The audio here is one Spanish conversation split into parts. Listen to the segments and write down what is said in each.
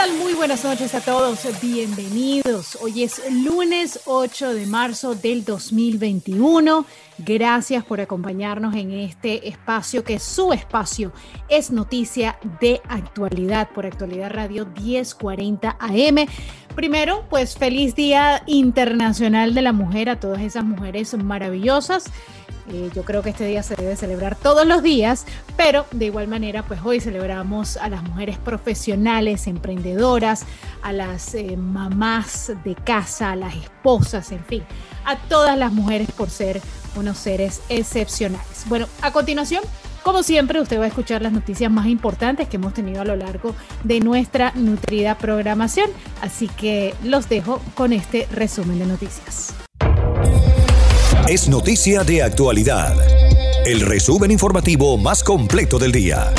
¿Qué tal? Muy buenas noches a todos. Bienvenidos. Hoy es lunes 8 de marzo del 2021. Gracias por acompañarnos en este espacio que es su espacio. Es noticia de actualidad por Actualidad Radio 1040 AM. Primero, pues feliz Día Internacional de la Mujer a todas esas mujeres maravillosas eh, yo creo que este día se debe celebrar todos los días, pero de igual manera, pues hoy celebramos a las mujeres profesionales, emprendedoras, a las eh, mamás de casa, a las esposas, en fin, a todas las mujeres por ser unos seres excepcionales. Bueno, a continuación, como siempre, usted va a escuchar las noticias más importantes que hemos tenido a lo largo de nuestra nutrida programación, así que los dejo con este resumen de noticias es noticia de actualidad. El resumen informativo más completo del día.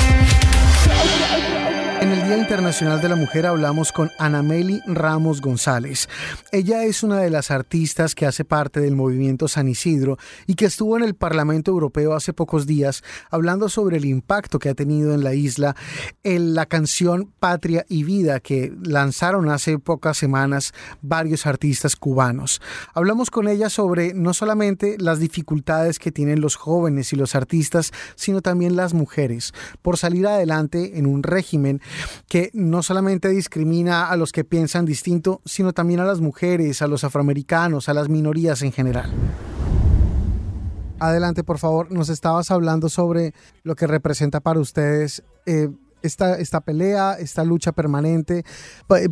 Día Internacional de la Mujer hablamos con Anameli Ramos González. Ella es una de las artistas que hace parte del movimiento San Isidro y que estuvo en el Parlamento Europeo hace pocos días hablando sobre el impacto que ha tenido en la isla en la canción Patria y Vida que lanzaron hace pocas semanas varios artistas cubanos. Hablamos con ella sobre no solamente las dificultades que tienen los jóvenes y los artistas, sino también las mujeres por salir adelante en un régimen que no solamente discrimina a los que piensan distinto, sino también a las mujeres, a los afroamericanos, a las minorías en general. Adelante, por favor. Nos estabas hablando sobre lo que representa para ustedes eh, esta, esta, pelea, esta lucha permanente eh,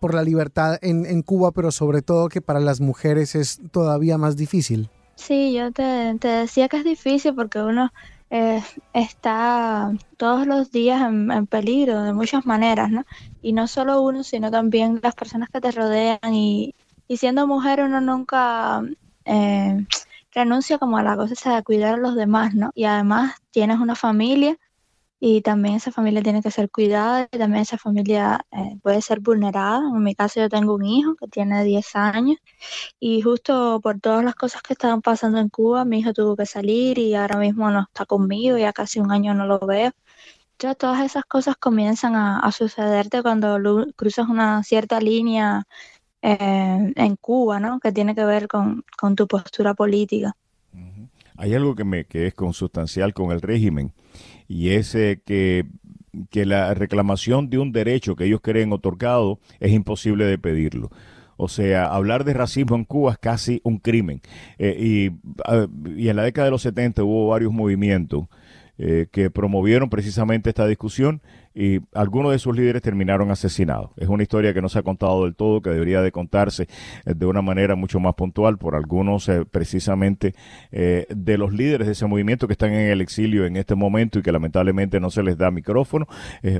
por la libertad en, en, Cuba, pero sobre todo que para las mujeres es todavía más difícil. Sí, yo te, te decía que es difícil porque uno eh, está todos los días en, peligro de muchas maneras, ¿no? Y no solo uno, sino también las personas que te rodean y, siendo mujer uno nunca eh, renuncia como a la cosa de cuidar a los demás, ¿no? Y además tienes una familia y también esa familia tiene que ser cuidada y también esa familia eh, puede ser vulnerada. En mi caso yo tengo un hijo que tiene 10 años y justo por todas las cosas que estaban pasando en Cuba, mi hijo tuvo que salir y ahora mismo no está conmigo, ya casi un año no lo veo. Ya todas esas cosas comienzan a, sucederte cuando cruzas una cierta línea eh, en Cuba, ¿no? Que tiene que ver con, tu postura política. Hay algo que, me, que es consustancial con el régimen y es que, que la reclamación de un derecho que ellos creen otorgado es imposible de pedirlo. O sea, hablar de racismo en Cuba es casi un crimen. Eh, y, y, en la década de los 70 hubo varios movimientos eh, que promovieron precisamente esta discusión y algunos de sus líderes terminaron asesinados. Es una historia que no se ha contado del todo, que debería de contarse eh, de una manera mucho más puntual por algunos eh, precisamente de los líderes de ese movimiento que están en el exilio en este momento y que lamentablemente no se les da micrófono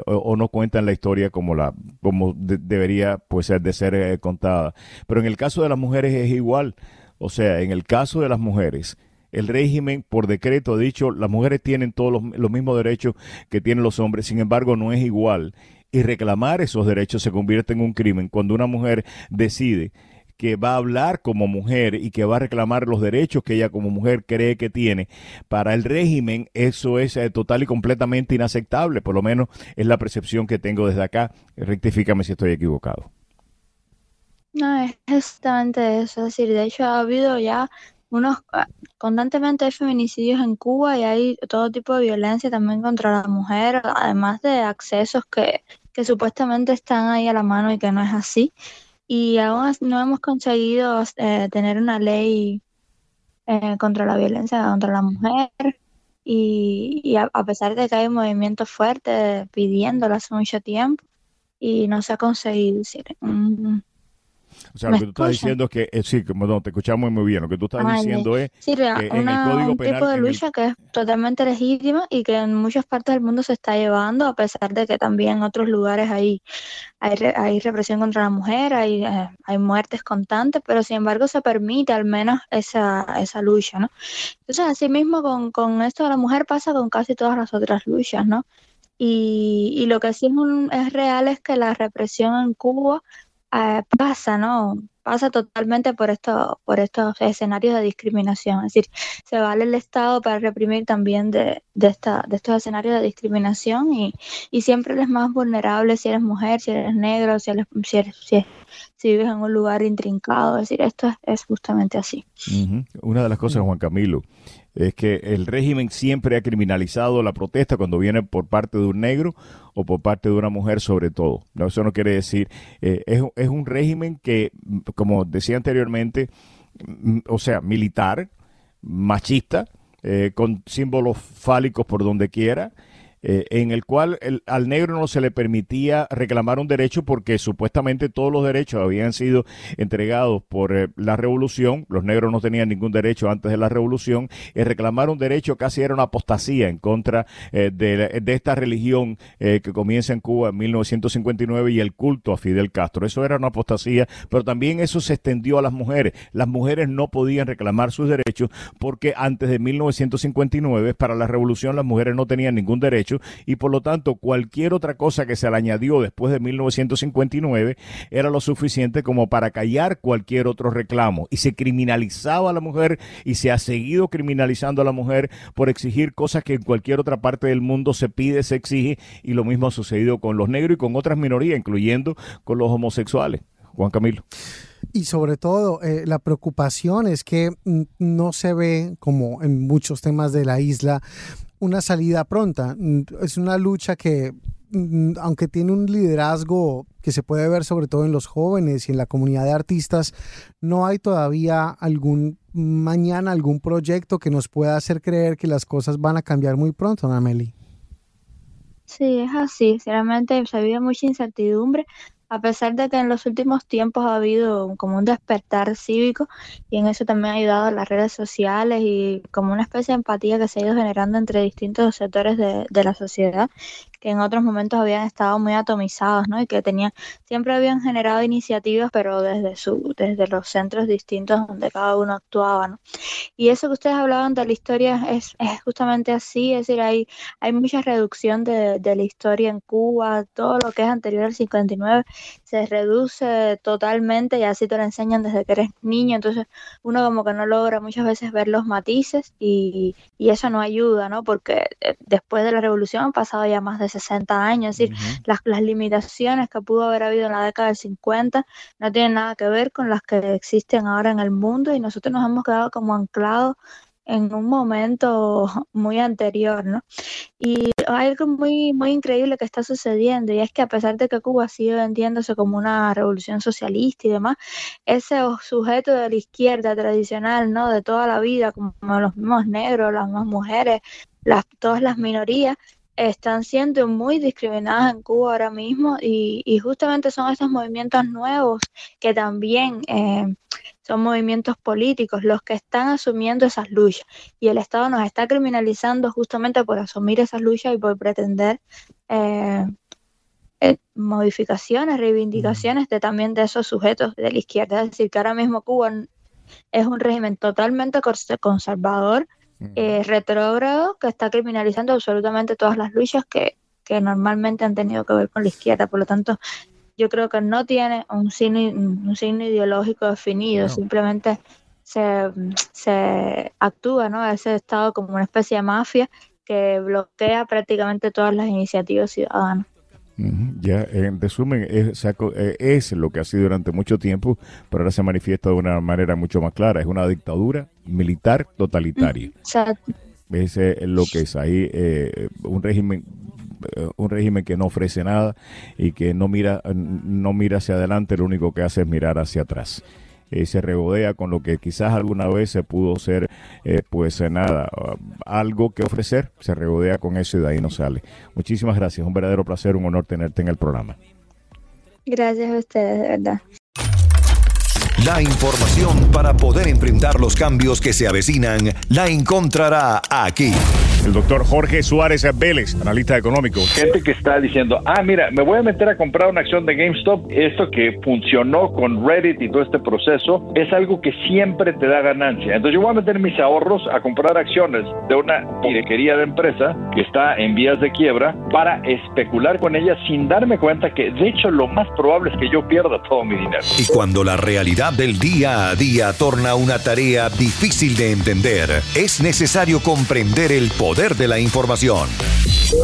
o, no cuentan la historia como la como debería pues de ser contada. Pero en el caso de las mujeres es igual. O sea, en el caso de las mujeres, el régimen por decreto ha dicho las mujeres tienen todos los, mismos derechos que tienen los hombres, sin embargo no es igual. Y reclamar esos derechos se convierte en un crimen cuando una mujer decide que va a hablar como mujer y que va a reclamar los derechos que ella como mujer cree que tiene, para el régimen eso es eh, total y completamente inaceptable, por lo menos es la percepción que tengo desde acá. Rectifícame si estoy equivocado. No, es exactamente eso. Es decir, de hecho ha habido ya unos ah, constantemente hay feminicidios en Cuba y hay todo tipo de violencia también contra la mujer, además de accesos que, que supuestamente están ahí a la mano y que no es así. Y aún no hemos conseguido eh, tener una ley eh, contra la violencia contra la mujer. Y, a, pesar de que hay movimientos fuertes pidiéndolo hace mucho tiempo y no se ha conseguido. Decir, O sea, lo que tú estás diciendo es que, eh, sí, como no, te escuchamos muy bien, lo que tú estás diciendo es sí, que en el Código Penal... un tipo de lucha que es totalmente legítima y que en muchas partes del mundo se está llevando, a pesar de que también en otros lugares hay, hay, hay represión contra la mujer, hay, eh, hay muertes constantes, pero sin embargo se permite al menos esa, esa lucha, ¿no? Entonces, así mismo con, con esto de la mujer pasa con casi todas las otras luchas, ¿no? Y, y lo que sí es, es real es que la represión en Cuba eh, pasa, ¿no? Pasa totalmente por, esto, por estos escenarios de discriminación. Es decir, se vale el Estado para reprimir también de, de, esta, de estos escenarios de discriminación y, y siempre eres más vulnerable si eres mujer, si eres negro, si, eres, si, eres, si, si vives en un lugar intrincado. Es decir, esto es, es justamente así. Una de las cosas, Juan Camilo, es que el régimen siempre ha criminalizado la protesta cuando viene por parte de un negro o por parte de una mujer sobre todo. No, eso no quiere decir, eh, es, es, un régimen que, como decía anteriormente, o sea, militar, machista, eh, con símbolos fálicos por donde quiera, eh, en el cual el, al negro no se le permitía reclamar un derecho porque supuestamente todos los derechos habían sido entregados por eh, la revolución, los negros no tenían ningún derecho antes de la revolución, y reclamar un derecho casi era una apostasía en contra eh, de, de, esta religión que comienza en Cuba en 1959 y el culto a Fidel Castro. Eso era una apostasía, pero también eso se extendió a las mujeres. Las mujeres no podían reclamar sus derechos porque antes de 1959, para la revolución, las mujeres no tenían ningún derecho y por lo tanto cualquier otra cosa que se le añadió después de 1959 era lo suficiente como para callar cualquier otro reclamo y se criminalizaba a la mujer y se ha seguido criminalizando a la mujer por exigir cosas que en cualquier otra parte del mundo se pide, se exige y lo mismo ha sucedido con los negros y con otras minorías, incluyendo con los homosexuales. Juan Camilo. Y sobre todo, eh, la preocupación es que mm, no se ve, como en muchos temas de la isla, una salida pronta. Mm, es una lucha que, mm, aunque tiene un liderazgo que se puede ver sobre todo en los jóvenes y en la comunidad de artistas, no hay todavía algún mañana algún proyecto que nos pueda hacer creer que las cosas van a cambiar muy pronto, Ana Meli. Sí, es así. Sinceramente, se mucha incertidumbre a pesar de que en los últimos tiempos ha habido como un despertar cívico y en eso también ha ayudado las redes sociales y como una especie de empatía que se ha ido generando entre distintos sectores de, de la sociedad que en otros momentos habían estado muy atomizados, ¿no? Y que tenían, siempre habían generado iniciativas, pero desde su, desde los centros distintos donde cada uno actuaba, ¿no? Y eso que ustedes hablaban de la historia es, es justamente así, es decir, hay, hay mucha reducción de, de la historia en Cuba, todo lo que es anterior al 59 se reduce totalmente y así te lo enseñan desde que eres niño, entonces uno como que no logra muchas veces ver los matices y, y eso no ayuda, ¿no? Porque eh, después de la revolución han pasado ya más de 60 años, es decir, las, las limitaciones que pudo haber habido en la década del 50 no tienen nada que ver con las que existen ahora en el mundo y nosotros nos hemos quedado como anclados en un momento muy anterior, ¿no? Y hay algo muy, muy increíble que está sucediendo y es que a pesar de que Cuba sigue vendiéndose como una revolución socialista y demás, ese sujeto de la izquierda tradicional, ¿no? De toda la vida, como los mismos negros, las mismas mujeres, las, todas las minorías, están siendo muy discriminadas en Cuba ahora mismo y, y justamente son estos movimientos nuevos que también eh, son movimientos políticos los que están asumiendo esas luchas y el Estado nos está criminalizando justamente por asumir esas luchas y por pretender eh, eh, modificaciones, reivindicaciones de también de esos sujetos de la izquierda. Es decir, que ahora mismo Cuba es un régimen totalmente conservador eh, retrógrado que está criminalizando absolutamente todas las luchas que, que normalmente han tenido que ver con la izquierda. Por lo tanto, yo creo que no tiene un signo, un signo ideológico definido, simplemente se, se actúa ¿no? ese Estado como una especie de mafia que bloquea prácticamente todas las iniciativas ciudadanas. Ya, en resumen, es, eh, es, lo que ha sido durante mucho tiempo, pero ahora se manifiesta de una manera mucho más clara. Es una dictadura militar totalitaria. Exacto. Es lo que es ahí, eh, un régimen eh, un régimen que no ofrece nada y que no mira no mira hacia adelante, lo único que hace es mirar hacia atrás. Eh, se regodea con lo que quizás alguna vez se pudo ser, eh, pues eh, nada, algo que ofrecer, se regodea con eso y de ahí no sale. Muchísimas gracias, un verdadero placer, un honor tenerte en el programa. Gracias a ustedes, de verdad. La información para poder enfrentar los cambios que se avecinan la encontrará aquí. El doctor Jorge Suárez Vélez, analista económico. Gente que está diciendo, ah, mira, me voy a meter a comprar una acción de GameStop. Esto que funcionó con Reddit y todo este proceso es algo que siempre te da ganancia. Entonces yo voy a meter mis ahorros a comprar acciones de una pirequería de empresa que está en vías de quiebra para especular con ella sin darme cuenta que de hecho lo más probable es que yo pierda todo mi dinero. Y cuando la realidad del día a día torna una tarea difícil de entender, es necesario comprender el poder poder de la información.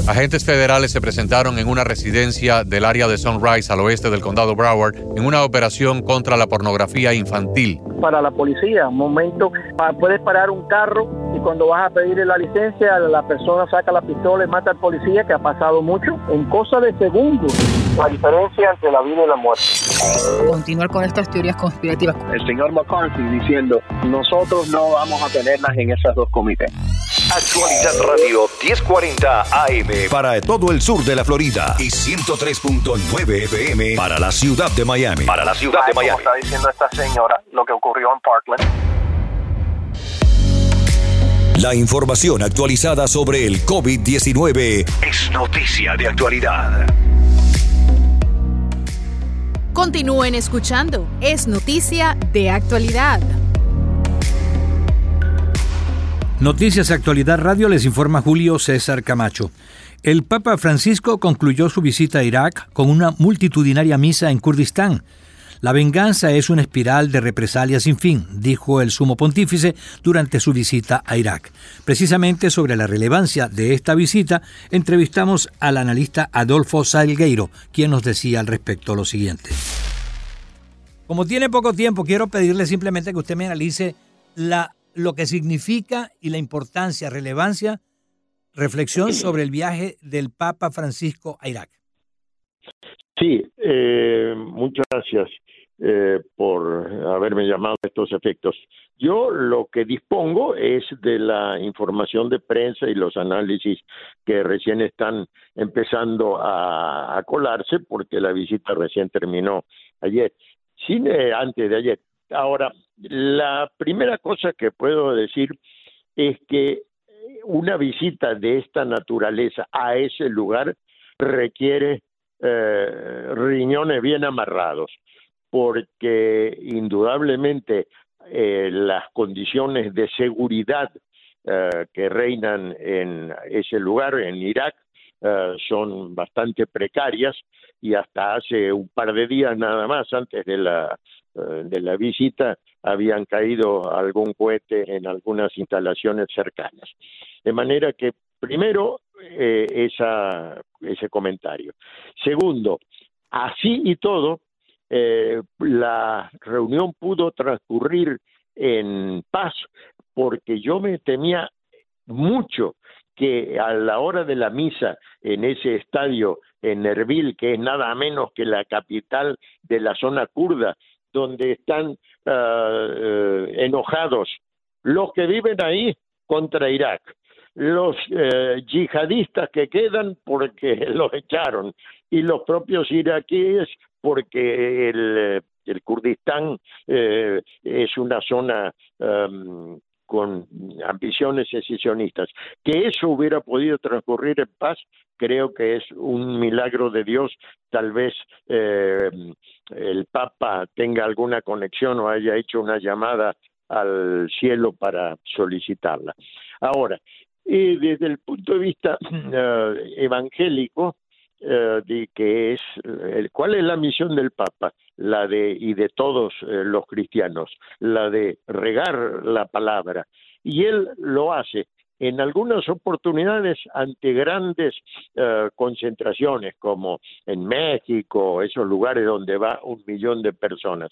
Agentes federales se presentaron en una residencia del área de Sunrise al oeste del condado Broward en una operación contra la pornografía infantil. Para la policía, un momento, puedes parar un carro y cuando vas a pedirle la licencia, la persona saca la pistola y mata al policía, que ha pasado mucho, en cosa de segundos. La diferencia entre la vida y la muerte. Continuar con estas teorías conspirativas. El señor McCarthy diciendo, nosotros no vamos a tenerlas en esas dos comités. Actualidad Radio 1040 AM. Para todo el sur de la Florida y 103.9 FM para la ciudad de Miami. Para la ciudad de Miami. Como está diciendo esta señora, lo que ocurrió en Parkland. La información actualizada sobre el COVID-19 es noticia de actualidad. Continúen escuchando. Es noticia de actualidad. Noticias Actualidad Radio les informa Julio César Camacho. El Papa Francisco concluyó su visita a Irak con una multitudinaria misa en Kurdistán. La venganza es una espiral de represalias sin fin, dijo el sumo pontífice durante su visita a Irak. Precisamente sobre la relevancia de esta visita, entrevistamos al analista Adolfo Salgueiro, quien nos decía al respecto lo siguiente. Como tiene poco tiempo, quiero pedirle simplemente que usted me analice la lo que significa y la importancia, relevancia, reflexión sobre el viaje del Papa Francisco a Irak. Sí, eh, muchas gracias eh, por haberme llamado a estos efectos. Yo lo que dispongo es de la información de prensa y los análisis que recién están empezando a, colarse porque la visita recién terminó ayer, sin, eh, antes de ayer. Ahora, la primera cosa que puedo decir es que una visita de esta naturaleza a ese lugar requiere eh, riñones bien amarrados, porque indudablemente eh, las condiciones de seguridad eh, que reinan en ese lugar, en Irak, son bastante precarias y hasta hace un par de días nada más antes de la eh, de la visita habían caído algún cohete en algunas instalaciones cercanas. De manera que, primero, eh, ese comentario. Segundo, así y todo, eh, la reunión pudo transcurrir en paz porque yo me temía mucho que a la hora de la misa en ese estadio en Erbil, que es nada menos que la capital de la zona kurda, donde están eh, enojados los que viven ahí contra Irak, los eh, yihadistas que quedan porque los echaron y los propios iraquíes porque el, el Kurdistán eh, es una zona con ambiciones secesionistas. Que eso hubiera podido transcurrir en paz, creo que es un milagro de Dios. Tal vez eh, el Papa tenga alguna conexión o haya hecho una llamada al cielo para solicitarla. Ahora, desde el punto de vista eh, evangélico, eh, de que es cuál es la misión del Papa, la de y de todos eh, los cristianos, la de regar la palabra. Y él lo hace en algunas oportunidades ante grandes eh, concentraciones como en México, esos lugares donde va un millón de personas,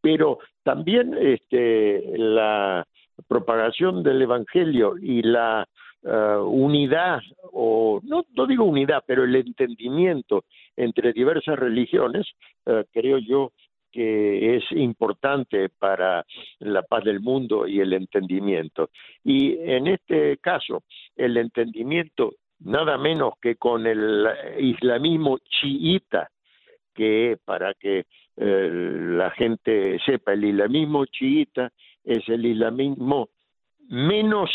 pero también este la propagación del evangelio y la Uh, unidad, o no, no digo unidad, pero el entendimiento entre diversas religiones, uh, creo yo que es importante para la paz del mundo y el entendimiento. Y en este caso, el entendimiento nada menos que con el islamismo chiita, que para que eh, la gente sepa, el islamismo chiita es el islamismo menos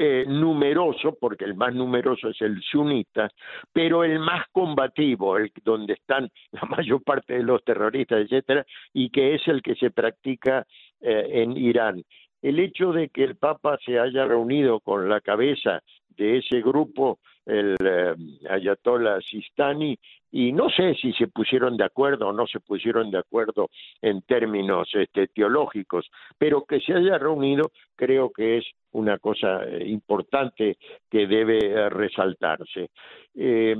eh, numeroso, porque el más numeroso es el sunita, pero el más combativo, el donde están la mayor parte de los terroristas, etcétera, y que es el que se practica eh, en Irán. El hecho de que el Papa se haya reunido con la cabeza de ese grupo, el eh, Ayatollah Sistani, y no sé si se pusieron de acuerdo o no se pusieron de acuerdo en términos este, teológicos, pero que se haya reunido creo que es una cosa eh, importante que debe eh, resaltarse. Eh,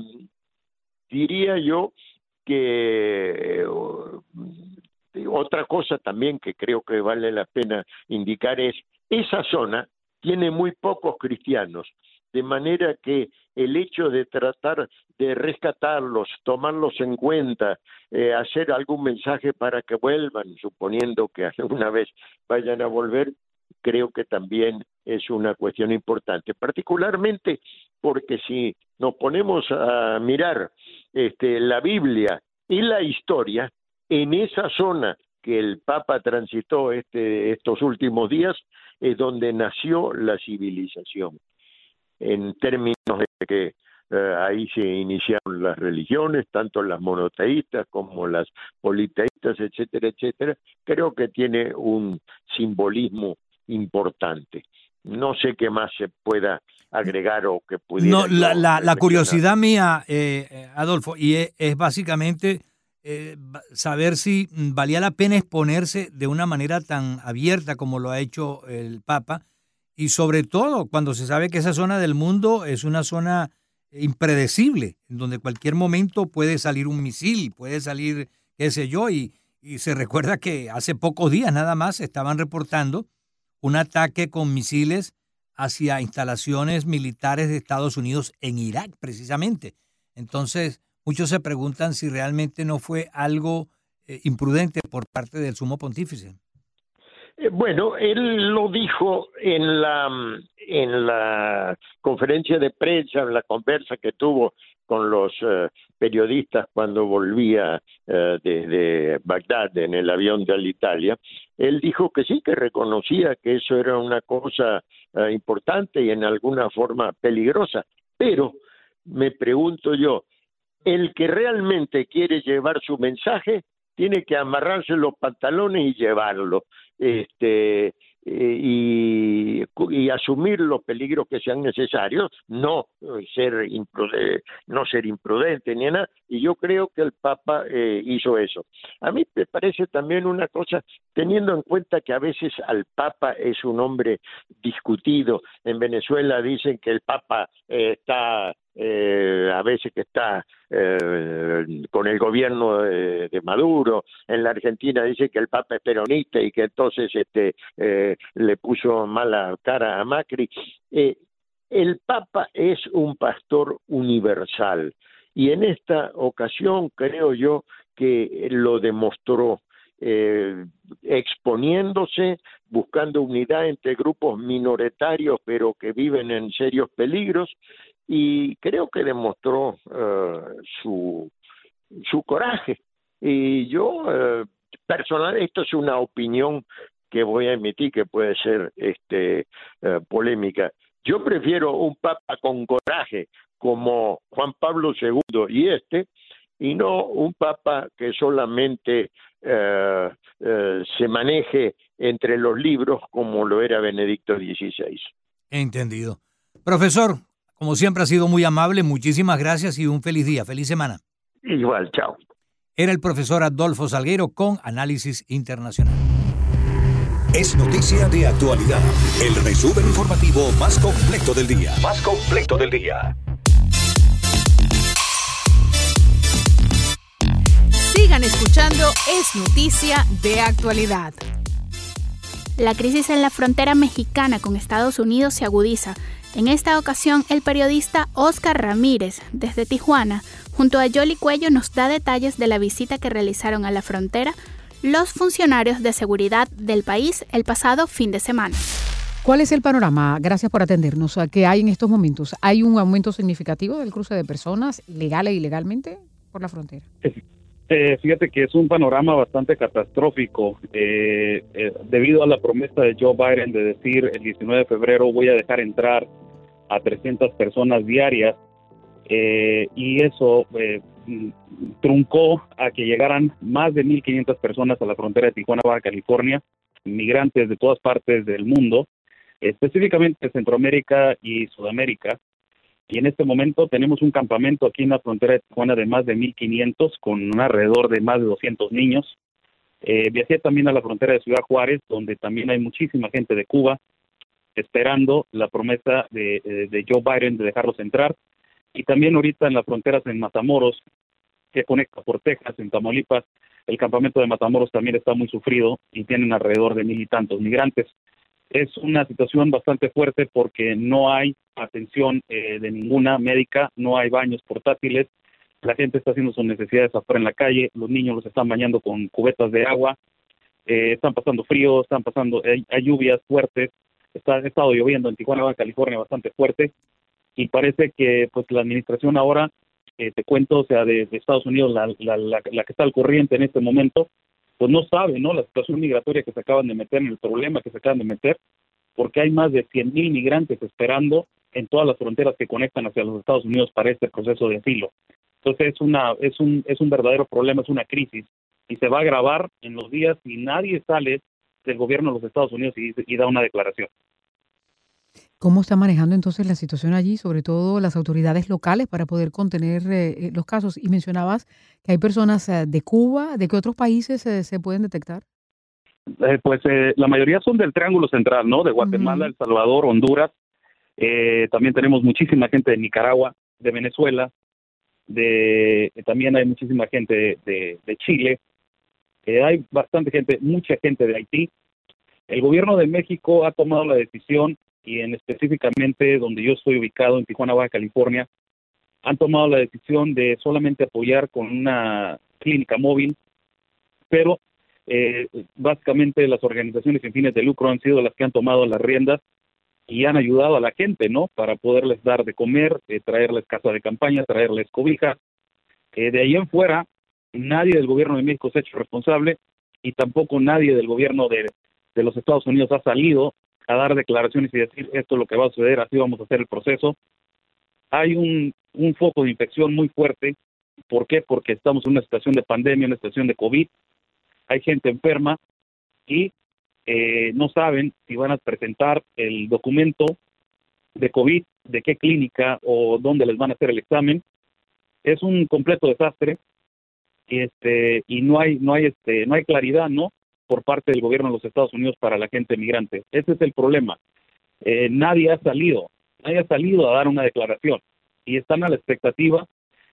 diría yo que otra cosa también que creo que vale la pena indicar es esa zona tiene muy pocos cristianos, de manera que el hecho de tratar de rescatarlos, tomarlos en cuenta, hacer algún mensaje para que vuelvan, suponiendo que alguna vez vayan a volver, creo que también es una cuestión importante, particularmente porque si nos ponemos a mirar este, la Biblia y la historia, en esa zona que el Papa transitó este, estos últimos días es donde nació la civilización, en términos de que eh, ahí se iniciaron las religiones, tanto las monoteístas como las politeístas, etcétera, etcétera. Creo que tiene un simbolismo importante. No sé qué más se pueda agregar o que pudiera. No, la, la, la curiosidad mía, eh, eh, Adolfo, y es, es básicamente eh, saber si valía la pena exponerse de una manera tan abierta como lo ha hecho el Papa, y sobre todo cuando se sabe que esa zona del mundo es una zona impredecible, en donde cualquier momento puede salir un misil, puede salir, qué sé yo, y, y se recuerda que hace pocos días nada más estaban reportando un ataque con misiles hacia instalaciones militares de Estados Unidos en Irak, precisamente. Entonces, muchos se preguntan si realmente no fue algo eh, imprudente por parte del sumo pontífice. Eh, bueno, él lo dijo en la en la conferencia de prensa, en la conversa que tuvo con los eh, periodistas cuando volvía desde Bagdad en el avión de Alitalia, él dijo que sí, que reconocía que eso era una cosa importante y en alguna forma peligrosa, pero me pregunto yo, el que realmente quiere llevar su mensaje tiene que amarrarse los pantalones y llevarlo. Este, eh, y, y, asumir los peligros que sean necesarios, no eh, ser imprudente, no ser imprudente ni nada, y yo creo que el Papa eh, hizo eso. A mí me parece también una cosa, teniendo en cuenta que a veces al Papa es un hombre discutido, en Venezuela dicen que el Papa está eh, a veces que está eh, con el gobierno de, Maduro, en la Argentina dice que el Papa es peronista y que entonces este eh, le puso mala cara a Macri. Eh, el Papa es un pastor universal y en esta ocasión creo yo que lo demostró eh, exponiéndose, buscando unidad entre grupos minoritarios pero que viven en serios peligros y creo que demostró uh, su, su coraje. Y yo, uh, personal, esto es una opinión que voy a emitir que puede ser este polémica. Yo prefiero un papa con coraje como Juan Pablo II y este, y no un papa que solamente se maneje entre los libros como lo era Benedicto XVI. Entendido. Profesor, como siempre ha sido muy amable, muchísimas gracias y un feliz día, feliz semana. Igual, chao. Era el profesor Adolfo Salguero con Análisis Internacional. Es noticia de actualidad. El resumen informativo más completo del día. Más completo del día. Sigan escuchando Es noticia de actualidad. La crisis en la frontera mexicana con Estados Unidos se agudiza en esta ocasión, el periodista Oscar Ramírez, desde Tijuana, junto a Yoli Cuello, nos da detalles de la visita que realizaron a la frontera los funcionarios de seguridad del país el pasado fin de semana. ¿Cuál es el panorama? Gracias por atendernos. ¿Qué hay en estos momentos? ¿Hay un aumento significativo del cruce de personas, legal e ilegalmente, por la frontera? Eh, fíjate que es un panorama bastante catastrófico eh, eh, debido a la promesa de Joe Biden de decir el 19 de febrero voy a dejar entrar a 300 personas diarias eh, y eso eh, truncó a que llegaran más de 1.500 personas a la frontera de Tijuana, Baja California, migrantes de todas partes del mundo, específicamente Centroamérica y Sudamérica. Y en este momento tenemos un campamento aquí en la frontera de Tijuana de más de 1.500 con un alrededor de más de 200 niños. Eh, viajé también a la frontera de Ciudad Juárez, donde también hay muchísima gente de Cuba esperando la promesa de, eh, de Joe Biden de dejarlos entrar. Y también ahorita en las fronteras en Matamoros, que conecta por Texas, en Tamaulipas, el campamento de Matamoros también está muy sufrido y tienen alrededor de mil y tantos migrantes. Es una situación bastante fuerte porque no hay atención eh, de ninguna médica, no hay baños portátiles, la gente está haciendo sus necesidades afuera en la calle, los niños los están bañando con cubetas de agua, eh, están pasando frío, están pasando, hay, hay lluvias fuertes, está, ha estado lloviendo en Tijuana, California bastante fuerte y parece que pues la administración ahora, eh, te cuento, o sea, de, de Estados Unidos, la, la, la, la que está al corriente en este momento, pues no sabe, ¿no? La situación migratoria que se acaban de meter, el problema que se acaban de meter, porque hay más de 100 mil migrantes esperando en todas las fronteras que conectan hacia los Estados Unidos para este proceso de asilo. Entonces es una es un es un verdadero problema, es una crisis y se va a agravar en los días si nadie sale del gobierno de los Estados Unidos y, y da una declaración. ¿Cómo está manejando entonces la situación allí, sobre todo las autoridades locales, para poder contener eh, los casos? Y mencionabas que hay personas eh, de Cuba, ¿de qué otros países eh, se pueden detectar? Eh, pues eh, la mayoría son del Triángulo Central, ¿no? De Guatemala, El Salvador, Honduras. Eh, también tenemos muchísima gente de Nicaragua, de Venezuela, de también hay muchísima gente de, de, de Chile. Eh, hay bastante gente, mucha gente de Haití. El gobierno de México ha tomado la decisión y en específicamente donde yo estoy ubicado en Tijuana, Baja California, han tomado la decisión de solamente apoyar con una clínica móvil, pero eh, básicamente las organizaciones sin fines de lucro han sido las que han tomado las riendas y han ayudado a la gente, ¿no? Para poderles dar de comer, eh, traerles casa de campaña, traerles cobija. Eh, de ahí en fuera, nadie del gobierno de México se ha hecho responsable y tampoco nadie del gobierno de, de los Estados Unidos ha salido a dar declaraciones y decir esto es lo que va a suceder, así vamos a hacer el proceso. Hay un, un foco de infección muy fuerte. ¿Por qué? Porque estamos en una situación de pandemia, una situación de COVID. Hay gente enferma y eh, no saben si van a presentar el documento de COVID, de qué clínica o dónde les van a hacer el examen. Es un completo desastre y este y no hay no hay este no hay claridad, ¿no? Por parte del gobierno de los Estados Unidos para la gente migrante. Ese es el problema. Eh, nadie ha salido, nadie ha salido a dar una declaración y están a la expectativa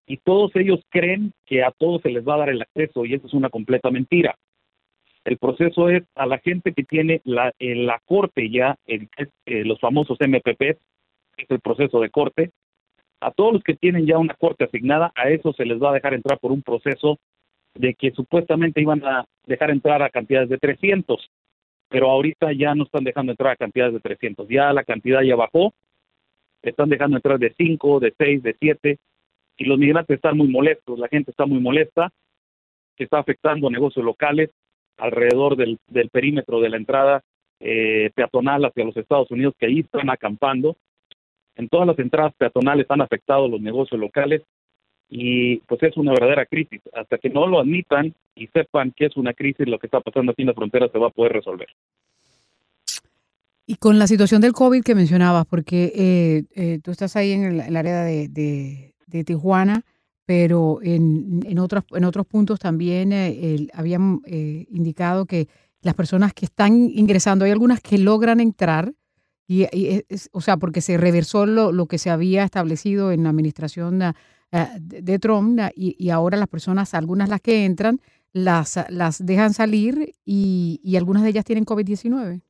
y todos ellos creen que a todos se les va a dar el acceso y eso es una completa mentira. El proceso es a la gente que tiene la, en la corte ya, el, eh, los famosos MPP, es el proceso de corte, a todos los que tienen ya una corte asignada, a eso se les va a dejar entrar por un proceso de que supuestamente iban a dejar entrar a cantidades de 300, pero ahorita ya no están dejando entrar a cantidades de 300, ya la cantidad ya bajó, están dejando entrar de 5, de 6, de 7, y los migrantes están muy molestos, la gente está muy molesta, que está afectando negocios locales alrededor del, del perímetro de la entrada eh, peatonal hacia los Estados Unidos, que ahí están acampando. En todas las entradas peatonales han afectado los negocios locales y pues es una verdadera crisis. Hasta que no lo admitan y sepan que es una crisis, lo que está pasando aquí en la frontera se va a poder resolver. Y con la situación del COVID que mencionabas, porque eh, eh, tú estás ahí en el, área de, de, Tijuana, pero en, en, otros, en otros puntos también eh, el, habían eh, indicado que las personas que están ingresando, hay algunas que logran entrar, y, es, o sea, porque se reversó lo, lo, que se había establecido en la administración uh, de, de, Trump, y, ahora las personas, algunas las que entran, las, las dejan salir y, y algunas de ellas tienen COVID-19.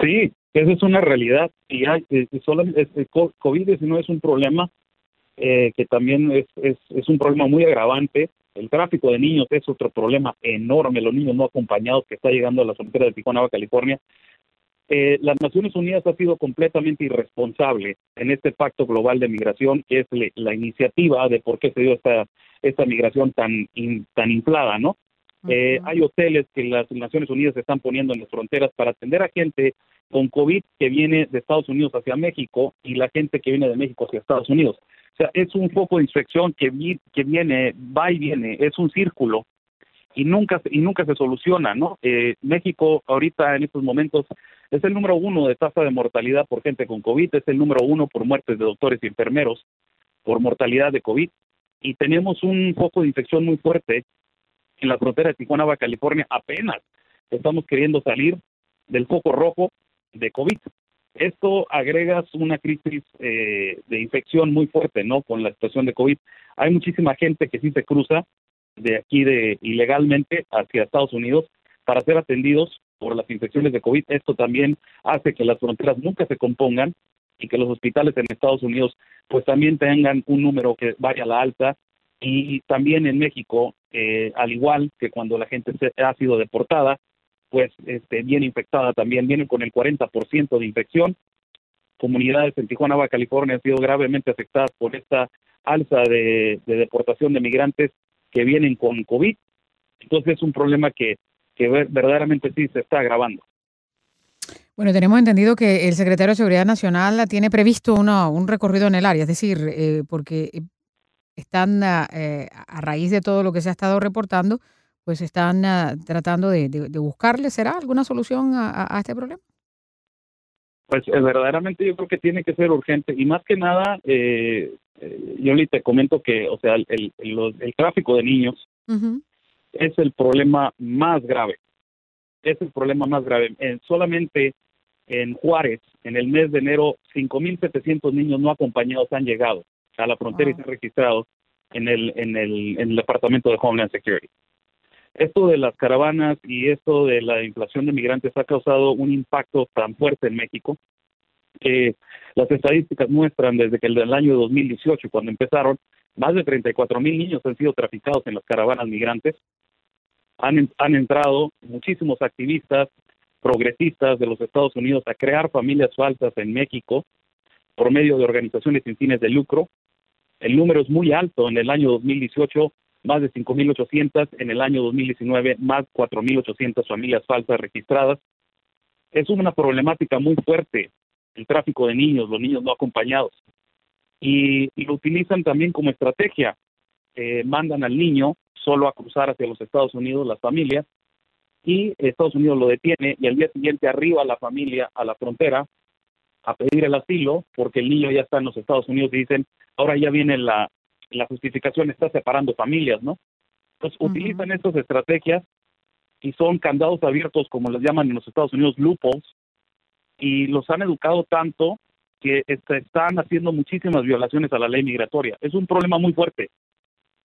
Sí, esa es una realidad. Y hay, eh, solo, COVID-19 es un problema eh, que también es, es, es, un problema muy agravante. El tráfico de niños es otro problema enorme, los niños no acompañados que está llegando a la frontera de Tijuana, California. Eh, las Naciones Unidas ha sido completamente irresponsable en este pacto global de migración, que es le- la iniciativa de por qué se dio esta, esta migración tan, in- tan inflada, ¿no? Eh, hay hoteles que las Naciones Unidas están poniendo en las fronteras para atender a gente con COVID que viene de Estados Unidos hacia México y la gente que viene de México hacia Estados Unidos. O sea, es un foco de infección que, vi- que viene, va y viene, es un círculo y nunca y nunca se soluciona, ¿no? Eh, México ahorita en estos momentos es el número uno de tasa de mortalidad por gente con COVID, es el número uno por muertes de doctores y enfermeros por mortalidad de COVID y tenemos un foco de infección muy fuerte en la frontera de Tijuana, Baja California, apenas estamos queriendo salir del foco rojo de COVID. Esto agrega una crisis eh, de infección muy fuerte, ¿no? Con la situación de COVID. Hay muchísima gente que sí se cruza de aquí de ilegalmente hacia Estados Unidos para ser atendidos por las infecciones de COVID. Esto también hace que las fronteras nunca se compongan y que los hospitales en Estados Unidos pues también tengan un número que vaya a la alta y también en México, eh, al igual que cuando la gente se, ha sido deportada, pues este, viene infectada también, vienen con el 40% de infección. Comunidades en Tijuana, Baja California han sido gravemente afectadas por esta alza de deportación de migrantes que vienen con COVID. Entonces es un problema que, que ver- verdaderamente sí se está agravando. Bueno, tenemos entendido que el secretario de Seguridad Nacional tiene previsto una- un recorrido en el área, es decir, eh, porque eh, están eh, a raíz de todo lo que se ha estado reportando, pues están ah, tratando de, de- buscarle, ¿será alguna solución a este problema? Pues eh, verdaderamente yo creo que tiene que ser urgente y más que nada, eh, eh, yo le te comento que, o sea, el, el- los- el tráfico de niños es el problema más grave. Es el problema más grave. En- solamente en Juárez, en el mes de enero, 5.700 niños no acompañados han llegado a la frontera y se han registrado en el, en, el, en el Departamento de Homeland Security. Esto de las caravanas y esto de la inflación de migrantes ha causado un impacto tan fuerte en México que las estadísticas muestran desde que el año 2018, cuando empezaron, más de 34 mil niños han sido traficados en las caravanas migrantes. Han, han entrado muchísimos activistas progresistas de los Estados Unidos a crear familias falsas en México por medio de organizaciones sin fines de lucro. El número es muy alto. En el año 2018, más de 5.800. En el año 2019, más 4.800 familias falsas registradas. Es una problemática muy fuerte el tráfico de niños, los niños no acompañados. Y, y lo utilizan también como estrategia. Eh, mandan al niño solo a cruzar hacia los Estados Unidos, las familias, y Estados Unidos lo detiene y al día siguiente arriba la familia a la frontera a pedir el asilo porque el niño ya está en los Estados Unidos y dicen, ahora ya viene la, la justificación, está separando familias, ¿no? Entonces utilizan estas estrategias y son candados abiertos, como les llaman en los Estados Unidos, loopholes, y los han educado tanto que este, están haciendo muchísimas violaciones a la ley migratoria. Es un problema muy fuerte,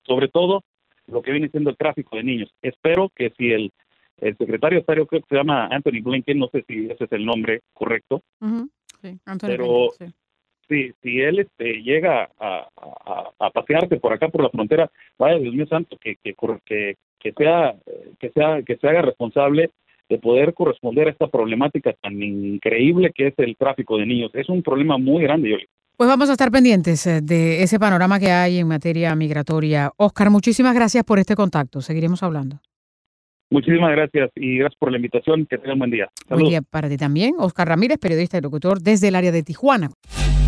sobre todo lo que viene siendo el tráfico de niños. Espero que si el, el secretario de Estado, creo que se llama Anthony Blinken, no sé si ese es el nombre correcto, Sí, Anthony pero Blinken, sí. Sí, si él este, llega a, a, a pasearse por acá por la frontera, vaya Dios mío santo, que, que, cor- que, que sea, que sea, que se haga responsable de poder corresponder a esta problemática tan increíble que es el tráfico de niños. Es un problema muy grande, Yoli. Pues vamos a estar pendientes eh, de ese panorama que hay en materia migratoria. Oscar, muchísimas gracias por este contacto. Seguiremos hablando. Muchísimas gracias y gracias por la invitación. Que tengan buen día. Buen Saludos. día para ti también. Oscar Ramírez, periodista y locutor desde el área de Tijuana.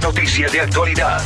Es noticia de actualidad.